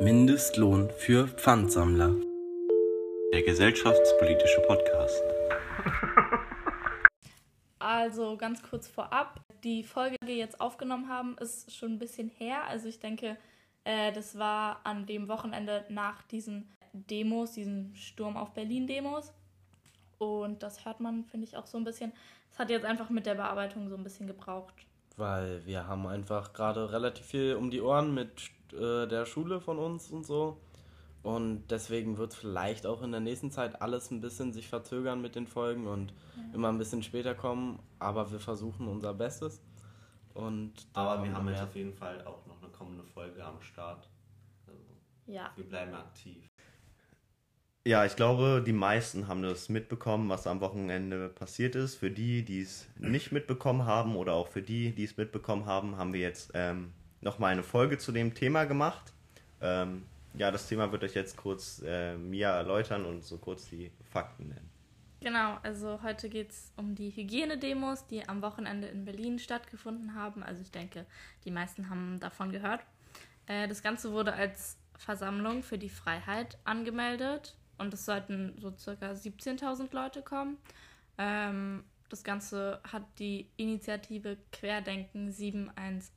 Mindestlohn für Pfandsammler. Der gesellschaftspolitische Podcast. Also ganz kurz vorab, die Folge, die wir jetzt aufgenommen haben, ist schon ein bisschen her. Also ich denke, äh, das war an dem Wochenende nach diesen Demos, diesen Sturm auf Berlin-Demos. Und das hört man, finde ich, auch so ein bisschen. Es hat jetzt einfach mit der Bearbeitung so ein bisschen gebraucht. Weil wir haben einfach gerade relativ viel um die Ohren mit äh, der Schule von uns und so. Und deswegen wird es vielleicht auch in der nächsten Zeit alles ein bisschen sich verzögern mit den Folgen und ja. immer ein bisschen später kommen. Aber wir versuchen unser Bestes. Und aber wir haben jetzt auf jeden Fall auch noch eine kommende Folge am Start. Also ja. Wir bleiben aktiv. Ja, ich glaube, die meisten haben das mitbekommen, was am Wochenende passiert ist. Für die, die es nicht mitbekommen haben oder auch für die, die es mitbekommen haben, haben wir jetzt ähm, nochmal eine Folge zu dem Thema gemacht. Ähm, ja, das Thema wird euch jetzt kurz äh, Mia erläutern und so kurz die Fakten nennen. Genau, also heute geht es um die Hygienedemos, die am Wochenende in Berlin stattgefunden haben. Also ich denke, die meisten haben davon gehört. Äh, das Ganze wurde als Versammlung für die Freiheit angemeldet und es sollten so circa 17.000 Leute kommen. Ähm, das Ganze hat die Initiative Querdenken 711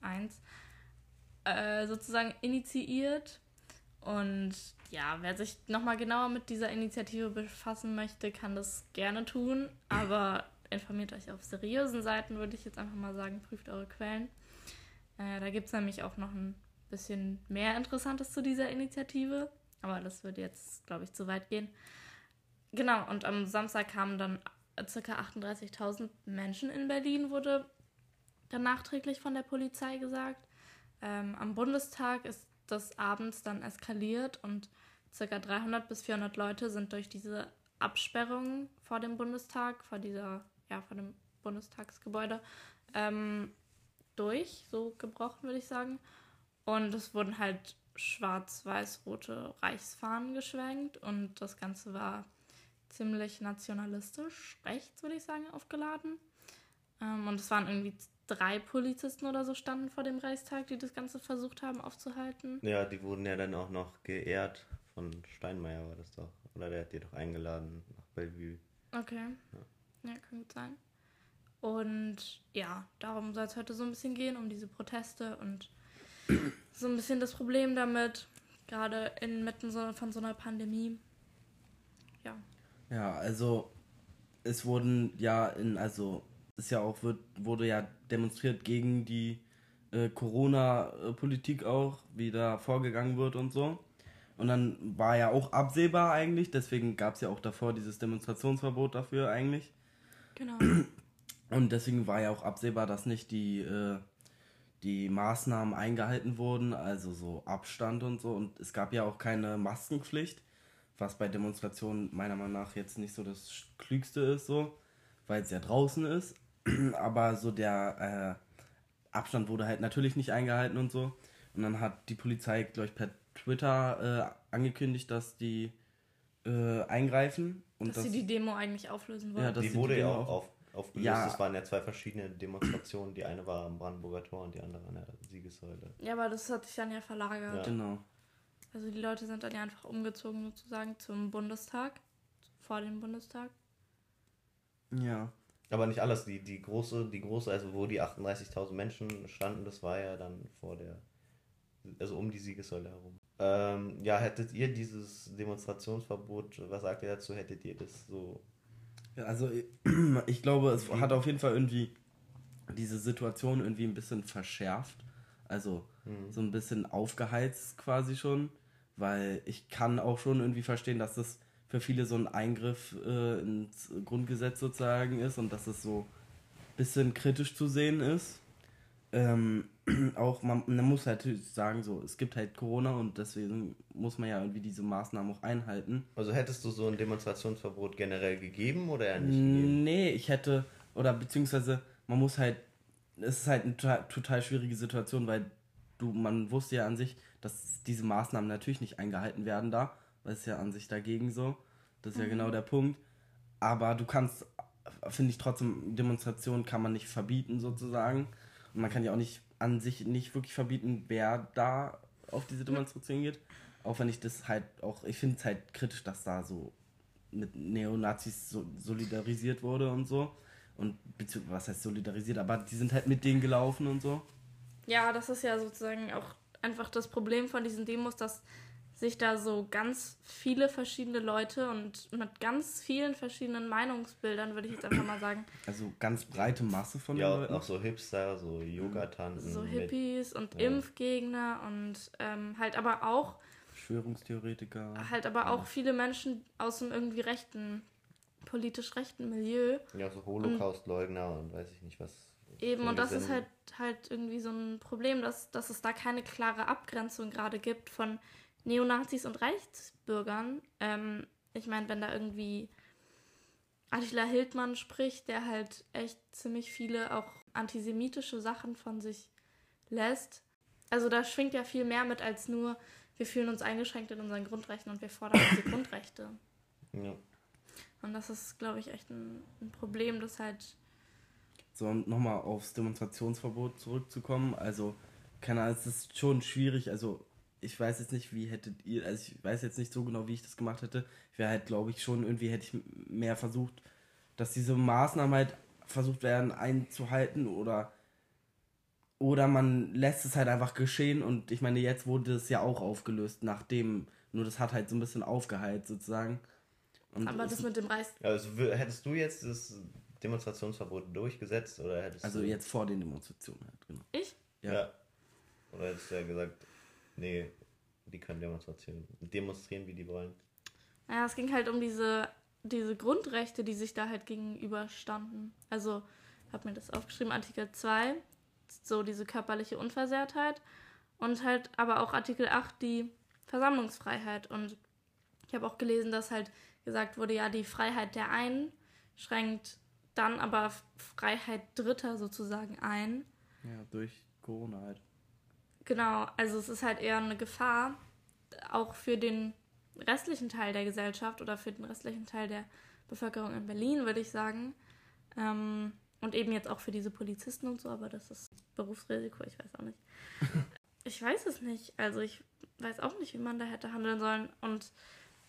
äh, sozusagen initiiert. Und ja, wer sich nochmal genauer mit dieser Initiative befassen möchte, kann das gerne tun. Aber informiert euch auf seriösen Seiten, würde ich jetzt einfach mal sagen. Prüft eure Quellen. Äh, da gibt es nämlich auch noch ein bisschen mehr Interessantes zu dieser Initiative. Aber das würde jetzt, glaube ich, zu weit gehen. Genau, und am Samstag kamen dann ca. 38.000 Menschen in Berlin, wurde dann nachträglich von der Polizei gesagt. Ähm, am Bundestag ist das abends dann eskaliert und ca. 300 bis 400 Leute sind durch diese Absperrung vor dem Bundestag, vor dieser, ja, vor dem Bundestagsgebäude ähm, durch, so gebrochen würde ich sagen. Und es wurden halt schwarz-weiß-rote Reichsfahnen geschwenkt und das Ganze war ziemlich nationalistisch, rechts würde ich sagen, aufgeladen. Ähm, und es waren irgendwie drei Polizisten oder so standen vor dem Reichstag, die das Ganze versucht haben aufzuhalten. Ja, die wurden ja dann auch noch geehrt von Steinmeier war das doch. Oder der hat die doch eingeladen nach Bellevue. Okay. Ja, ja kann gut sein. Und ja, darum soll es heute so ein bisschen gehen, um diese Proteste und so ein bisschen das Problem damit, gerade inmitten so, von so einer Pandemie. Ja. Ja, also es wurden ja in, also ist ja auch, wird, wurde ja demonstriert gegen die äh, Corona-Politik auch, wie da vorgegangen wird und so. Und dann war ja auch absehbar eigentlich, deswegen gab es ja auch davor dieses Demonstrationsverbot dafür eigentlich. Genau. Und deswegen war ja auch absehbar, dass nicht die äh, die Maßnahmen eingehalten wurden, also so Abstand und so. Und es gab ja auch keine Maskenpflicht, was bei Demonstrationen meiner Meinung nach jetzt nicht so das Klügste ist, so, weil es ja draußen ist. Aber so der äh, Abstand wurde halt natürlich nicht eingehalten und so. Und dann hat die Polizei, glaube ich, per Twitter äh, angekündigt, dass die äh, eingreifen. Und dass, dass, sie die Demo eigentlich auflösen wollen. Ja, die wurde ja auch auf, aufgelöst. Ja. Es waren ja zwei verschiedene Demonstrationen. Die eine war am Brandenburger Tor und die andere an der Siegessäule. Ja, aber das hat sich dann ja verlagert. Ja. Genau. Also die Leute sind dann ja einfach umgezogen sozusagen zum Bundestag, vor dem Bundestag. Ja. Aber nicht alles. Die, die große, die große, also wo die 38.000 Menschen standen, das war ja dann vor der, also um die Siegessäule herum. Ähm, ja, hättet ihr dieses Demonstrationsverbot, was sagt ihr dazu, hättet ihr das so also ich glaube, es hat auf jeden Fall irgendwie diese Situation irgendwie ein bisschen verschärft. Also mhm. so ein bisschen aufgeheizt quasi schon. Weil ich kann auch schon irgendwie verstehen, dass das für viele so ein Eingriff äh, ins Grundgesetz sozusagen ist und dass es so ein bisschen kritisch zu sehen ist. Ähm, auch man, man muss halt sagen, so, es gibt halt Corona und deswegen muss man ja irgendwie diese Maßnahmen auch einhalten. Also hättest du so ein Demonstrationsverbot generell gegeben oder ja nicht gegeben? Nee, ich hätte, oder beziehungsweise man muss halt, es ist halt eine total, total schwierige Situation, weil du, man wusste ja an sich, dass diese Maßnahmen natürlich nicht eingehalten werden da, weil es ja an sich dagegen so. Das ist mhm. ja genau der Punkt. Aber du kannst, finde ich trotzdem, Demonstrationen kann man nicht verbieten sozusagen. Und man kann ja auch nicht an sich nicht wirklich verbieten, wer da auf diese Demonstration geht. Auch wenn ich das halt auch, ich finde es halt kritisch, dass da so mit Neonazis so solidarisiert wurde und so. Und was heißt solidarisiert, aber die sind halt mit denen gelaufen und so. Ja, das ist ja sozusagen auch einfach das Problem von diesen Demos, dass sich da so ganz viele verschiedene Leute und mit ganz vielen verschiedenen Meinungsbildern, würde ich jetzt einfach mal sagen. Also ganz breite Masse von ja, Leuten. auch so Hipster, so Yoga-Tanten. So Hippies mit, und ja. Impfgegner und ähm, halt aber auch Verschwörungstheoretiker. Halt aber auch viele Menschen aus dem irgendwie rechten, politisch rechten Milieu. Ja, so Holocaust-Leugner und, und weiß ich nicht was. Eben, und das ist halt halt irgendwie so ein Problem, dass, dass es da keine klare Abgrenzung gerade gibt von Neonazis und Reichsbürgern. Ähm, ich meine, wenn da irgendwie Attila Hildmann spricht, der halt echt ziemlich viele auch antisemitische Sachen von sich lässt. Also da schwingt ja viel mehr mit als nur, wir fühlen uns eingeschränkt in unseren Grundrechten und wir fordern unsere Grundrechte. Ja. Und das ist, glaube ich, echt ein, ein Problem, das halt. So, und nochmal aufs Demonstrationsverbot zurückzukommen. Also, keine Ahnung, es ist schon schwierig. Also, ich weiß jetzt nicht, wie hättet ihr, also ich weiß jetzt nicht so genau, wie ich das gemacht hätte. Ich wäre halt, glaube ich, schon irgendwie hätte ich mehr versucht, dass diese Maßnahmen halt versucht werden einzuhalten oder oder man lässt es halt einfach geschehen und ich meine, jetzt wurde es ja auch aufgelöst, nachdem, nur das hat halt so ein bisschen aufgeheilt sozusagen. Und Aber das mit dem Reis. Also hättest du jetzt das Demonstrationsverbot durchgesetzt oder hättest Also jetzt vor den Demonstrationen halt, genau. Ich? Ja. ja. Oder hättest du ja gesagt, Nee, die können demonstrieren, demonstrieren, wie die wollen. Naja, es ging halt um diese, diese Grundrechte, die sich da halt gegenüberstanden. Also, habe mir das aufgeschrieben, Artikel 2, so diese körperliche Unversehrtheit. Und halt aber auch Artikel 8, die Versammlungsfreiheit. Und ich habe auch gelesen, dass halt gesagt wurde, ja, die Freiheit der einen schränkt dann aber Freiheit Dritter sozusagen ein. Ja, durch Corona halt. Genau, also es ist halt eher eine Gefahr, auch für den restlichen Teil der Gesellschaft oder für den restlichen Teil der Bevölkerung in Berlin, würde ich sagen. Ähm, und eben jetzt auch für diese Polizisten und so, aber das ist Berufsrisiko, ich weiß auch nicht. ich weiß es nicht. Also ich weiß auch nicht, wie man da hätte handeln sollen. Und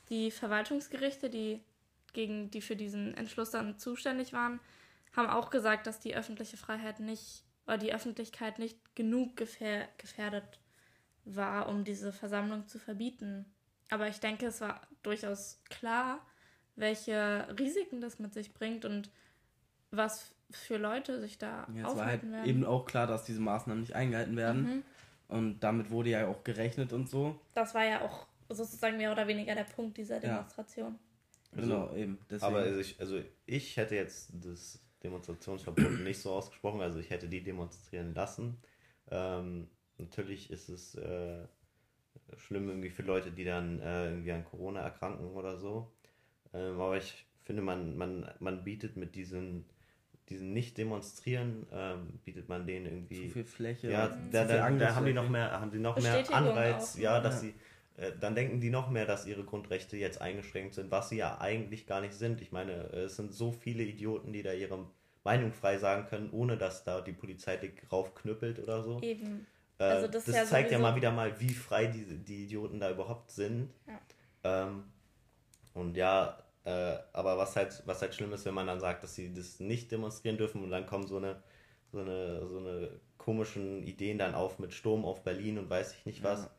die Verwaltungsgerichte, die gegen die für diesen Entschluss dann zuständig waren, haben auch gesagt, dass die öffentliche Freiheit nicht oder die Öffentlichkeit nicht genug gefähr gefährdet war, um diese Versammlung zu verbieten. Aber ich denke, es war durchaus klar, welche Risiken das mit sich bringt und was für Leute sich da ja, es war halt werden. eben auch klar, dass diese Maßnahmen nicht eingehalten werden. Mhm. Und damit wurde ja auch gerechnet und so. Das war ja auch sozusagen mehr oder weniger der Punkt dieser Demonstration. Ja. Genau, also, eben. Deswegen. Aber also ich, also ich hätte jetzt das Demonstrationsverbot nicht so ausgesprochen, also ich hätte die demonstrieren lassen. Ähm, natürlich ist es äh, schlimm irgendwie für Leute, die dann äh, irgendwie an Corona erkranken oder so. Ähm, aber ich finde, man, man, man bietet mit diesen, diesen Nicht-Demonstrieren, ähm, bietet man denen irgendwie. Zu viel Fläche. Ja, da, da, da, haben die noch mehr, haben die noch mehr Anreiz, auch. ja, dass ja. sie dann denken die noch mehr, dass ihre Grundrechte jetzt eingeschränkt sind, was sie ja eigentlich gar nicht sind. Ich meine, es sind so viele Idioten, die da ihre Meinung frei sagen können, ohne dass da die Polizei dich raufknüppelt oder so. Eben. Äh, also das, das ja zeigt ja mal wieder mal, wie frei die, die Idioten da überhaupt sind. Ja. Ähm, und ja, äh, aber was halt, was halt schlimm ist, wenn man dann sagt, dass sie das nicht demonstrieren dürfen und dann kommen so eine, so eine, so eine komischen Ideen dann auf mit Sturm auf Berlin und weiß ich nicht was. Ja.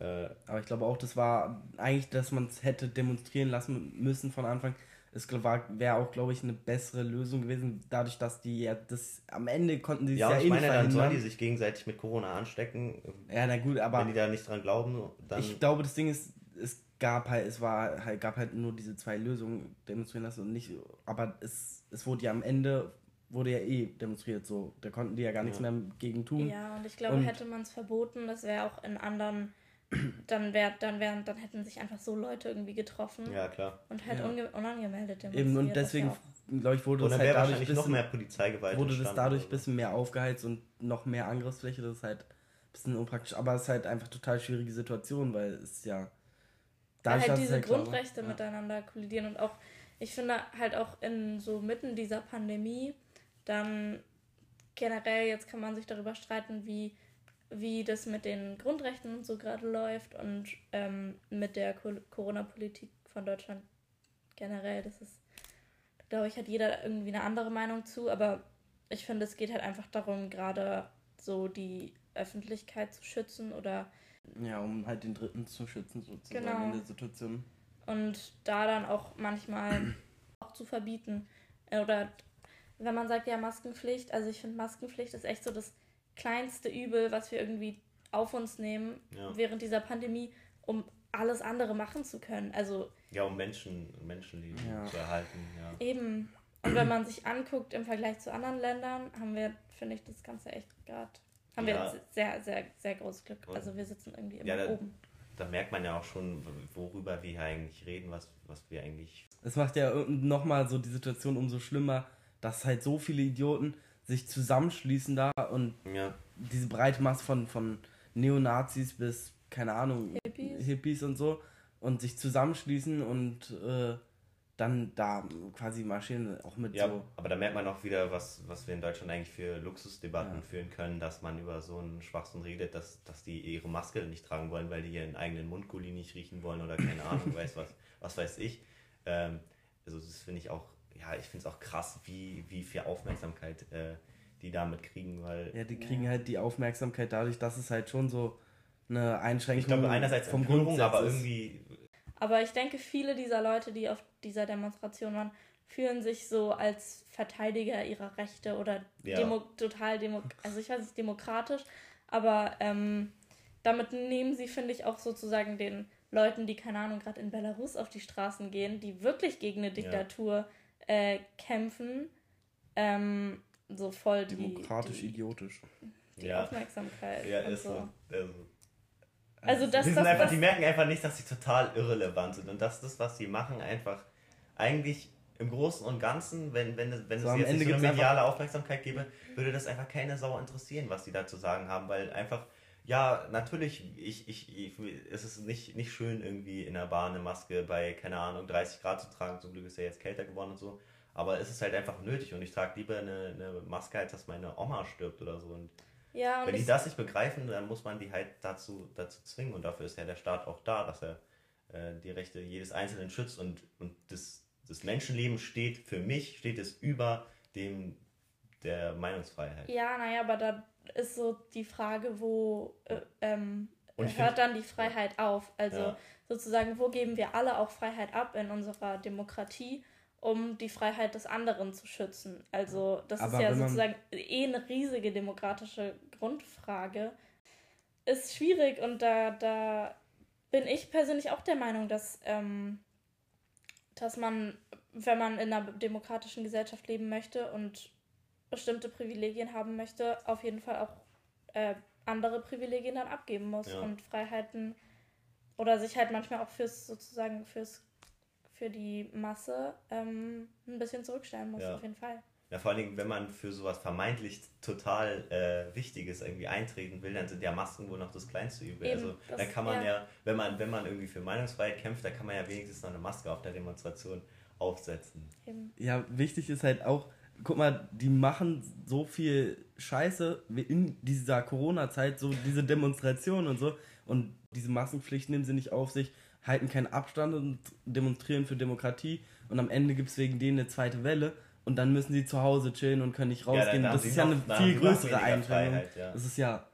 Äh, aber ich glaube auch, das war eigentlich, dass man es hätte demonstrieren lassen müssen von Anfang. Es wäre auch, glaube ich, eine bessere Lösung gewesen, dadurch, dass die ja das am Ende konnten die ja, ja ich eh meine, dann sollen die sich gegenseitig mit Corona anstecken. Ja, na gut, aber wenn die da nicht dran glauben, dann. Ich glaube, das Ding ist, es gab halt, es war halt, gab halt nur diese zwei Lösungen demonstrieren lassen und nicht, aber es, es wurde ja am Ende wurde ja eh demonstriert so. Da konnten die ja gar nichts mehr gegen tun. Ja, und ich glaube, und hätte man es verboten, das wäre auch in anderen dann wär, dann wären, dann hätten sich einfach so Leute irgendwie getroffen. Ja, klar. Und halt ja. unangemeldet Eben, und deswegen, glaube ich, wurde das halt dadurch bisschen, noch mehr Polizeigewalt wurde das dadurch ein bisschen mehr aufgeheizt und noch mehr Angriffsfläche. Das ist halt ein bisschen unpraktisch. Aber es ist halt einfach total schwierige Situation, weil es ja. Dadurch, weil halt diese halt Grundrechte klar, miteinander kollidieren und auch, ich finde halt auch in so mitten dieser Pandemie, dann generell, jetzt kann man sich darüber streiten, wie wie das mit den Grundrechten und so gerade läuft und ähm, mit der Corona-Politik von Deutschland generell. Das ist, glaube ich, hat jeder irgendwie eine andere Meinung zu, aber ich finde, es geht halt einfach darum, gerade so die Öffentlichkeit zu schützen oder. Ja, um halt den Dritten zu schützen, sozusagen genau. in der Situation. Und da dann auch manchmal auch zu verbieten. Oder wenn man sagt, ja, Maskenpflicht, also ich finde, Maskenpflicht ist echt so das kleinste Übel, was wir irgendwie auf uns nehmen ja. während dieser Pandemie, um alles andere machen zu können. Also ja, um Menschen, Menschenleben ja. zu erhalten. Ja. Eben. Und wenn man sich anguckt im Vergleich zu anderen Ländern, haben wir, finde ich, das Ganze echt gerade, haben ja. wir sehr, sehr, sehr großes Glück. Und also wir sitzen irgendwie immer ja, da, oben. Da merkt man ja auch schon, worüber wir hier eigentlich reden, was, was wir eigentlich. Es macht ja nochmal so die Situation umso schlimmer, dass halt so viele Idioten sich zusammenschließen da und ja. diese breite Masse von, von Neonazis bis, keine Ahnung, Hippies, Hippies und so und sich zusammenschließen und äh, dann da quasi marschieren, auch mit ja, so. Aber da merkt man auch wieder, was, was wir in Deutschland eigentlich für Luxusdebatten ja. führen können, dass man über so einen Schwachsinn redet, dass, dass die ihre Maske nicht tragen wollen, weil die ihren eigenen Mundgulli nicht riechen wollen oder keine Ahnung, weiß was, was weiß ich. Ähm, also das finde ich auch, ja, ich finde es auch krass, wie, wie viel Aufmerksamkeit äh, die damit kriegen, weil. Ja, die kriegen halt die Aufmerksamkeit dadurch, dass es halt schon so eine Einschränkung ich glaube, einerseits vom Grundsatz aber irgendwie aber ich denke, viele dieser Leute, die auf dieser Demonstration waren, fühlen sich so als Verteidiger ihrer Rechte oder ja. Demo total demo also ich weiß nicht demokratisch, aber ähm, damit nehmen sie, finde ich, auch sozusagen den Leuten, die, keine Ahnung, gerade in Belarus auf die Straßen gehen, die wirklich gegen eine Diktatur ja. Äh, kämpfen, ähm, so voll Demokratisch die, idiotisch. Die ja. Aufmerksamkeit. Ja, ist so. so. Also, also das, die, sind das, einfach, das, die merken einfach nicht, dass sie total irrelevant sind und dass das, was sie machen, einfach eigentlich im Großen und Ganzen, wenn, wenn, wenn so es jetzt Ende nicht so eine mediale Aufmerksamkeit gäbe, würde das einfach keine Sau interessieren, was sie da zu sagen haben, weil einfach, ja, natürlich, ich, ich, ich, es ist nicht, nicht schön, irgendwie in der Bahn eine Maske bei, keine Ahnung, 30 Grad zu tragen, zum Glück ist ja jetzt kälter geworden und so, aber es ist halt einfach nötig und ich trage lieber eine, eine Maske, als dass meine Oma stirbt oder so und ja, Wenn die das nicht begreifen, dann muss man die halt dazu, dazu zwingen. Und dafür ist ja der Staat auch da, dass er äh, die Rechte jedes Einzelnen schützt. Und, und das, das Menschenleben steht für mich, steht es über dem der Meinungsfreiheit. Ja, naja, aber da ist so die Frage, wo äh, ähm, hört dann die Freiheit auf? Also ja. sozusagen, wo geben wir alle auch Freiheit ab in unserer Demokratie? um die Freiheit des anderen zu schützen. Also das Aber ist ja sozusagen eh eine riesige demokratische Grundfrage. Ist schwierig und da, da bin ich persönlich auch der Meinung, dass, ähm, dass man, wenn man in einer demokratischen Gesellschaft leben möchte und bestimmte Privilegien haben möchte, auf jeden Fall auch äh, andere Privilegien dann abgeben muss ja. und Freiheiten oder sich halt manchmal auch fürs sozusagen fürs für die Masse ähm, ein bisschen zurückstellen muss, ja. auf jeden Fall. Ja, vor allem, wenn man für sowas vermeintlich total äh, Wichtiges irgendwie eintreten will, dann sind ja Masken wohl noch das kleinste Übel. Eben, also da kann man ja. ja, wenn man, wenn man irgendwie für Meinungsfreiheit kämpft, da kann man ja wenigstens noch eine Maske auf der Demonstration aufsetzen. Eben. Ja, wichtig ist halt auch, guck mal, die machen so viel Scheiße in dieser Corona-Zeit, so diese Demonstrationen und so. Und diese Maskenpflicht nehmen sie nicht auf sich halten keinen Abstand und demonstrieren für Demokratie und am Ende gibt es wegen denen eine zweite Welle und dann müssen sie zu Hause chillen und können nicht rausgehen. Ja, das ist ja eine viel größere Einschränkung. Ja. Das ist ja.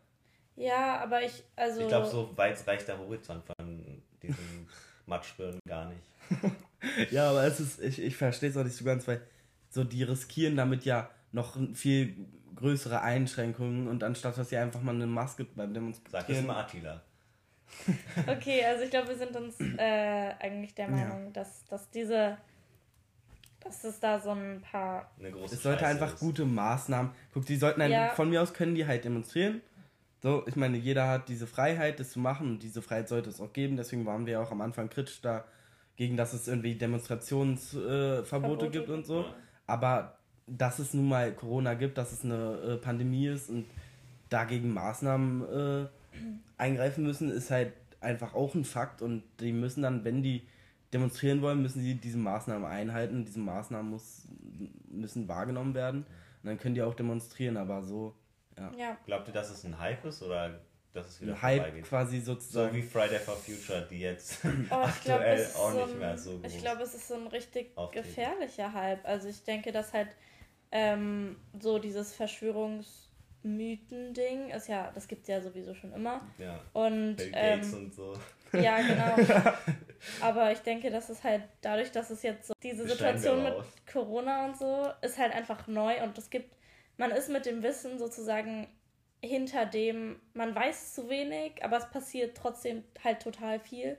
Ja, aber ich, also. Ich glaube, so weit reicht der Horizont von diesem Matschbirnen gar nicht. ja, aber es ist, ich, ich verstehe es auch nicht so ganz, weil so die riskieren damit ja noch viel größere Einschränkungen und anstatt dass sie einfach mal eine Maske beim Demonstrieren. Sag es mal Attila. okay, also ich glaube, wir sind uns äh, eigentlich der Meinung, ja. dass, dass diese, dass es da so ein paar. es sollte Scheiße einfach ist. gute Maßnahmen. Guck, die sollten ja. von mir aus können die halt demonstrieren. So, ich meine, jeder hat diese Freiheit, das zu machen und diese Freiheit sollte es auch geben. Deswegen waren wir ja auch am Anfang kritisch dagegen, dass es irgendwie Demonstrationsverbote äh, gibt und so. Aber dass es nun mal Corona gibt, dass es eine äh, Pandemie ist und dagegen Maßnahmen äh, eingreifen müssen, ist halt einfach auch ein Fakt und die müssen dann, wenn die demonstrieren wollen, müssen sie diese Maßnahmen einhalten. Diese Maßnahmen muss, müssen wahrgenommen werden und dann können die auch demonstrieren, aber so, ja. ja. Glaubt ihr, dass es ein Hype ist oder dass es wieder Hype vorbeigeht. quasi sozusagen. So wie Friday for Future, die jetzt aktuell glaub, auch so nicht mehr so Ich glaube, es ist so ein richtig auftreten. gefährlicher Hype. Also ich denke, dass halt ähm, so dieses Verschwörungsmythen-Ding ist ja, das gibt es ja sowieso schon immer. Ja. Und, Bill Gates ähm, und so. Ja, genau. Aber ich denke, dass es halt dadurch, dass es jetzt so diese Situation mit Corona und so ist halt einfach neu und es gibt, man ist mit dem Wissen sozusagen hinter dem, man weiß zu wenig, aber es passiert trotzdem halt total viel.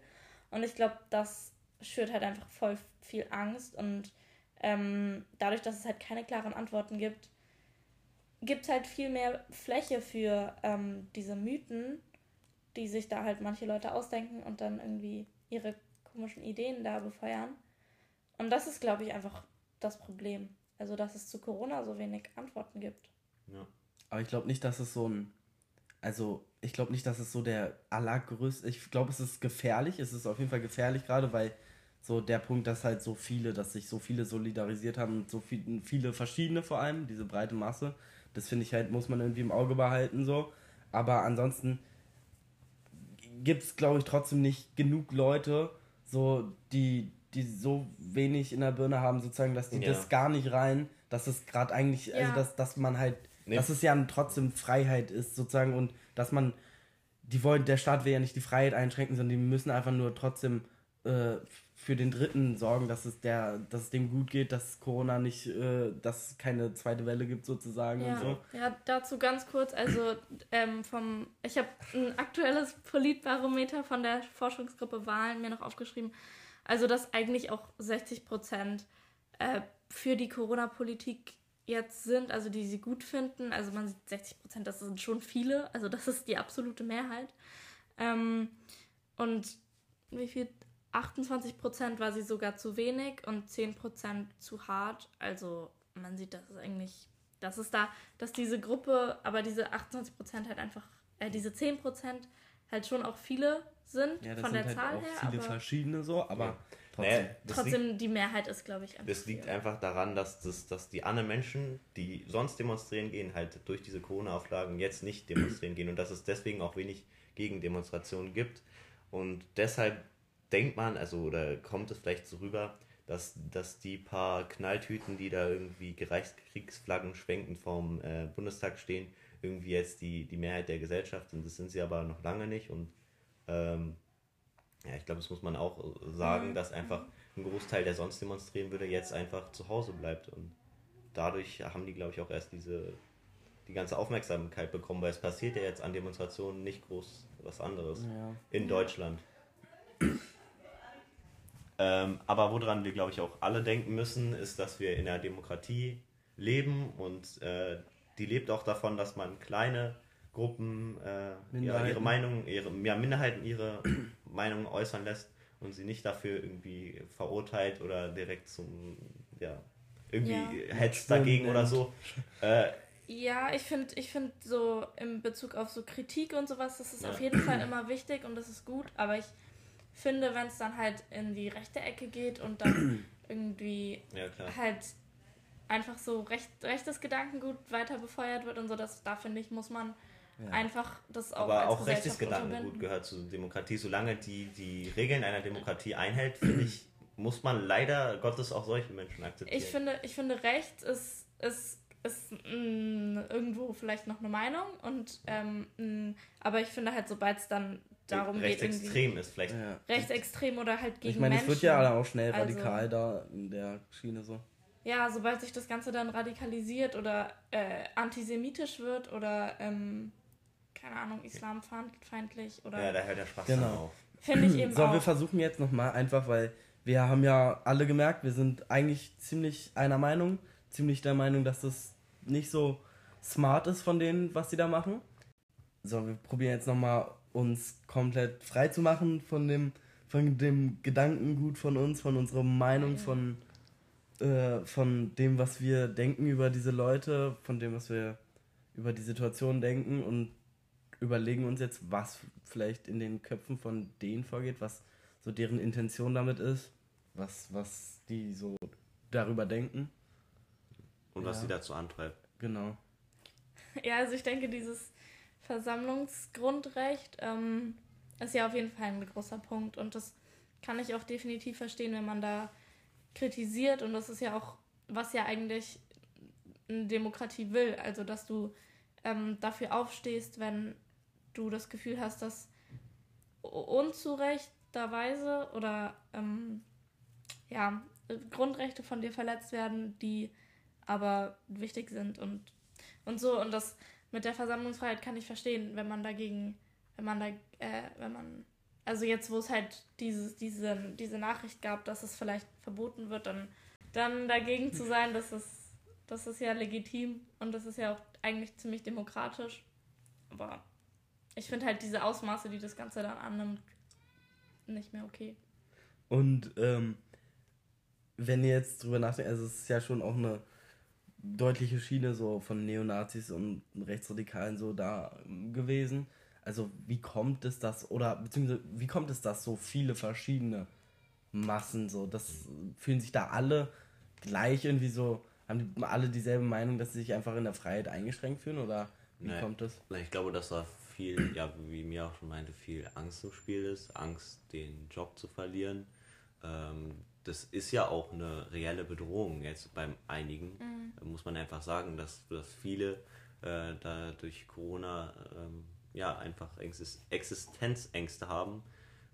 Und ich glaube, das schürt halt einfach voll viel Angst. Und ähm, dadurch, dass es halt keine klaren Antworten gibt, gibt es halt viel mehr Fläche für ähm, diese Mythen, die sich da halt manche Leute ausdenken und dann irgendwie ihre komischen Ideen da befeuern. Und das ist, glaube ich, einfach das Problem. Also, dass es zu Corona so wenig Antworten gibt. Ja. Aber ich glaube nicht, dass es so ein. Also, ich glaube nicht, dass es so der allergrößte. Ich glaube, es ist gefährlich. Es ist auf jeden Fall gefährlich, gerade weil so der Punkt, dass halt so viele, dass sich so viele solidarisiert haben, so viel, viele verschiedene vor allem, diese breite Masse. Das finde ich halt, muss man irgendwie im Auge behalten, so. Aber ansonsten gibt es, glaube ich, trotzdem nicht genug Leute, so, die, die so wenig in der Birne haben, sozusagen, dass die ja. das gar nicht rein, dass es gerade eigentlich, also ja. also dass, dass man halt Nee. Dass es ja trotzdem Freiheit ist, sozusagen, und dass man, die wollen, der Staat will ja nicht die Freiheit einschränken, sondern die müssen einfach nur trotzdem äh, für den Dritten sorgen, dass es der, dass es dem gut geht, dass Corona nicht, äh, dass es keine zweite Welle gibt sozusagen ja. und so. Ja, dazu ganz kurz, also ähm, vom, ich habe ein aktuelles Politbarometer von der Forschungsgruppe Wahlen mir noch aufgeschrieben, also dass eigentlich auch 60 Prozent äh, für die Corona-Politik jetzt sind, also die sie gut finden. Also man sieht 60 Prozent, das sind schon viele, also das ist die absolute Mehrheit. Ähm, und wie viel? 28 Prozent war sie sogar zu wenig und 10 Prozent zu hart. Also man sieht, dass es eigentlich, dass es da, dass diese Gruppe, aber diese 28 Prozent halt einfach, äh, diese 10 Prozent halt schon auch viele sind ja, von der halt Zahl her. Viele verschiedene so, aber ja. Trotzdem, naja, Trotzdem liegt, die Mehrheit ist, glaube ich, einfach. Das liegt viel. einfach daran, dass, das, dass die anderen Menschen, die sonst demonstrieren gehen, halt durch diese Corona-Auflagen jetzt nicht demonstrieren gehen und dass es deswegen auch wenig Gegendemonstrationen gibt. Und deshalb denkt man, also oder kommt es vielleicht so rüber, dass, dass die paar Knalltüten, die da irgendwie Kriegsflaggen schwenkend vorm äh, Bundestag stehen, irgendwie jetzt die, die Mehrheit der Gesellschaft sind. Das sind sie aber noch lange nicht und ähm, ja, ich glaube, das muss man auch äh, sagen, mhm. dass einfach ein Großteil, der sonst demonstrieren würde, jetzt einfach zu Hause bleibt. Und dadurch haben die, glaube ich, auch erst diese die ganze Aufmerksamkeit bekommen, weil es passiert ja jetzt an Demonstrationen nicht groß was anderes ja. in Deutschland. ähm, aber woran wir, glaube ich, auch alle denken müssen, ist, dass wir in einer Demokratie leben und äh, die lebt auch davon, dass man kleine Gruppen äh, ja, ihre Meinung, ihre ja, Minderheiten ihre Meinung äußern lässt und sie nicht dafür irgendwie verurteilt oder direkt zum, ja, irgendwie ja. hetzt dagegen oder so. Äh, ja, ich finde ich find so in Bezug auf so Kritik und sowas, das ist ja. auf jeden Fall immer wichtig und das ist gut, aber ich finde, wenn es dann halt in die rechte Ecke geht und dann irgendwie ja, halt einfach so recht, rechtes Gedankengut weiter befeuert wird und so, das, da finde ich, muss man ja. Einfach das auch Aber auch rechtes Gedankengut gehört zur Demokratie. Solange die die Regeln einer Demokratie einhält, finde ich, muss man leider Gottes auch solche Menschen akzeptieren. Ich finde, ich finde rechts ist, ist, ist mh, mm, irgendwo vielleicht noch eine Meinung. Und, ähm, mh, mm, aber ich finde halt, sobald es dann darum geht. Rechtsextrem ist vielleicht. Ja. Rechtsextrem oder halt gegen Ich meine, es wird ja auch schnell also radikal also, da in der Schiene so. Ja, sobald sich das Ganze dann radikalisiert oder äh, antisemitisch wird oder ähm, keine Ahnung, islamfeindlich oder. Ja, da hört der Spaß genau. auf. Finde ich eben so, auch. wir versuchen jetzt nochmal einfach, weil wir haben ja alle gemerkt, wir sind eigentlich ziemlich einer Meinung, ziemlich der Meinung, dass das nicht so smart ist von denen, was sie da machen. So, wir probieren jetzt nochmal uns komplett frei zu machen von dem, von dem Gedankengut von uns, von unserer Meinung, von, äh, von dem, was wir denken über diese Leute, von dem, was wir über die Situation denken und überlegen uns jetzt, was vielleicht in den Köpfen von denen vorgeht, was so deren Intention damit ist, was, was die so darüber denken. Und was ja. sie dazu antreibt. Genau. Ja, also ich denke, dieses Versammlungsgrundrecht ähm, ist ja auf jeden Fall ein großer Punkt und das kann ich auch definitiv verstehen, wenn man da kritisiert und das ist ja auch, was ja eigentlich eine Demokratie will, also dass du ähm, dafür aufstehst, wenn du das Gefühl hast, dass unzurechterweise oder ähm, ja, Grundrechte von dir verletzt werden, die aber wichtig sind und, und so. Und das mit der Versammlungsfreiheit kann ich verstehen, wenn man dagegen, wenn man da, äh, wenn man, also jetzt, wo es halt dieses, diese, diese Nachricht gab, dass es vielleicht verboten wird, dann, dann dagegen zu sein, das ist, das ist ja legitim und das ist ja auch eigentlich ziemlich demokratisch. Aber ich finde halt diese Ausmaße, die das Ganze dann annimmt, nicht mehr okay. Und ähm, wenn ihr jetzt drüber nachdenkt, also es ist ja schon auch eine deutliche Schiene so von Neonazis und Rechtsradikalen so da gewesen. Also wie kommt es das, oder beziehungsweise wie kommt es, dass so viele verschiedene Massen so, das fühlen sich da alle gleich irgendwie so, haben die alle dieselbe Meinung, dass sie sich einfach in der Freiheit eingeschränkt fühlen oder wie nee, kommt das? Ich glaube, dass da viel, ja, wie mir auch schon meinte, viel Angst im Spiel ist, Angst, den Job zu verlieren. Ähm, das ist ja auch eine reelle Bedrohung jetzt beim einigen. Mhm. Muss man einfach sagen, dass, dass viele äh, da durch Corona ähm, ja einfach Exist Existenzängste haben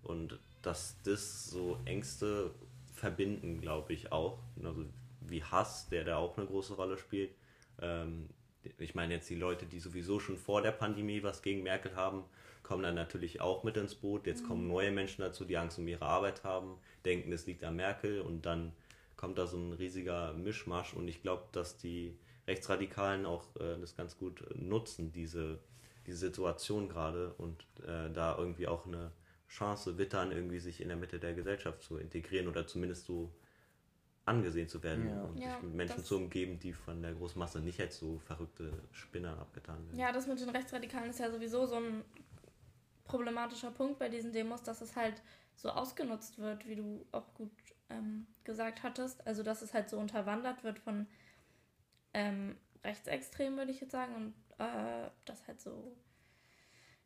und dass das so Ängste verbinden, glaube ich auch. Also wie Hass, der da auch eine große Rolle spielt. Ähm, ich meine jetzt die Leute, die sowieso schon vor der Pandemie was gegen Merkel haben, kommen dann natürlich auch mit ins Boot. Jetzt mhm. kommen neue Menschen dazu, die Angst um ihre Arbeit haben, denken, es liegt an Merkel und dann kommt da so ein riesiger Mischmasch und ich glaube, dass die Rechtsradikalen auch äh, das ganz gut nutzen, diese, diese Situation gerade und äh, da irgendwie auch eine Chance wittern, irgendwie sich in der Mitte der Gesellschaft zu integrieren oder zumindest so angesehen zu werden ja. und ja, sich mit Menschen zu umgeben, die von der Großmasse nicht als so verrückte Spinner abgetan werden. Ja, das mit den Rechtsradikalen ist ja sowieso so ein problematischer Punkt bei diesen Demos, dass es halt so ausgenutzt wird, wie du auch gut ähm, gesagt hattest. Also dass es halt so unterwandert wird von ähm, Rechtsextremen, würde ich jetzt sagen, und äh, dass halt so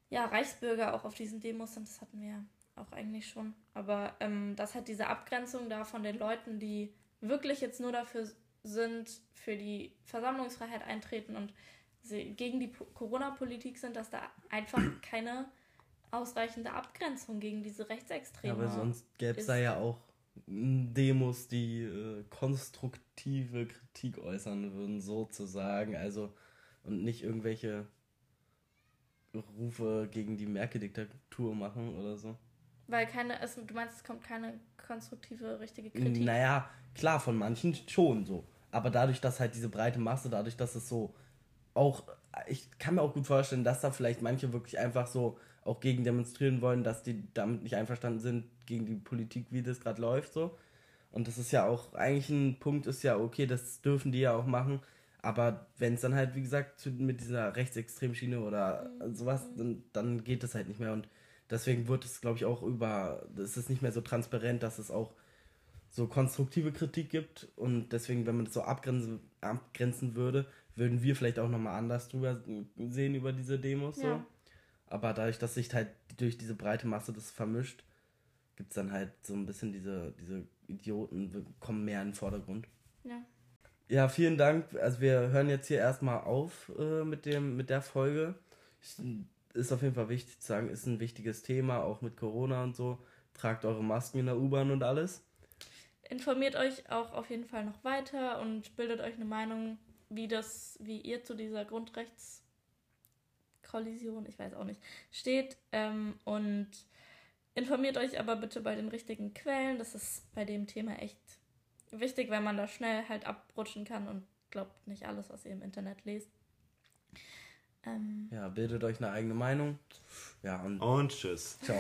ja, Reichsbürger auch auf diesen Demos sind, das hatten wir auch eigentlich schon. Aber ähm, dass halt diese Abgrenzung da von den Leuten, die wirklich jetzt nur dafür sind, für die Versammlungsfreiheit eintreten und gegen die Corona-Politik sind, dass da einfach keine ausreichende Abgrenzung gegen diese Rechtsextreme. Ja, aber sonst gäbe es da ja auch Demos, die äh, konstruktive Kritik äußern würden, sozusagen. Also, und nicht irgendwelche Rufe gegen die Merkel-Diktatur machen oder so. Weil keine, es, du meinst, es kommt keine konstruktive, richtige Kritik? Naja, klar, von manchen schon so. Aber dadurch, dass halt diese breite Masse, dadurch, dass es so auch, ich kann mir auch gut vorstellen, dass da vielleicht manche wirklich einfach so auch gegen demonstrieren wollen, dass die damit nicht einverstanden sind, gegen die Politik, wie das gerade läuft, so. Und das ist ja auch, eigentlich ein Punkt ist ja, okay, das dürfen die ja auch machen. Aber wenn es dann halt, wie gesagt, mit dieser Rechtsextremschiene oder mhm. sowas, dann, dann geht es halt nicht mehr. Und deswegen wird es, glaube ich, auch über, es ist nicht mehr so transparent, dass es auch so konstruktive Kritik gibt. Und deswegen, wenn man das so abgrenzen, abgrenzen würde, würden wir vielleicht auch nochmal anders drüber sehen über diese Demos. Ja. So. Aber dadurch, dass sich halt durch diese breite Masse das vermischt, gibt es dann halt so ein bisschen diese, diese Idioten, kommen mehr in den Vordergrund. Ja. Ja, vielen Dank. Also wir hören jetzt hier erstmal auf äh, mit, dem, mit der Folge. Ist auf jeden Fall wichtig zu sagen, ist ein wichtiges Thema, auch mit Corona und so. Tragt eure Masken in der U-Bahn und alles. Informiert euch auch auf jeden Fall noch weiter und bildet euch eine Meinung, wie das, wie ihr zu dieser Grundrechts Kollision, ich weiß auch nicht, steht. Ähm, und informiert euch aber bitte bei den richtigen Quellen. Das ist bei dem Thema echt wichtig, weil man da schnell halt abrutschen kann und glaubt nicht alles, was ihr im Internet lest. Ähm, ja, bildet euch eine eigene Meinung. Ja, und, und tschüss. Ciao.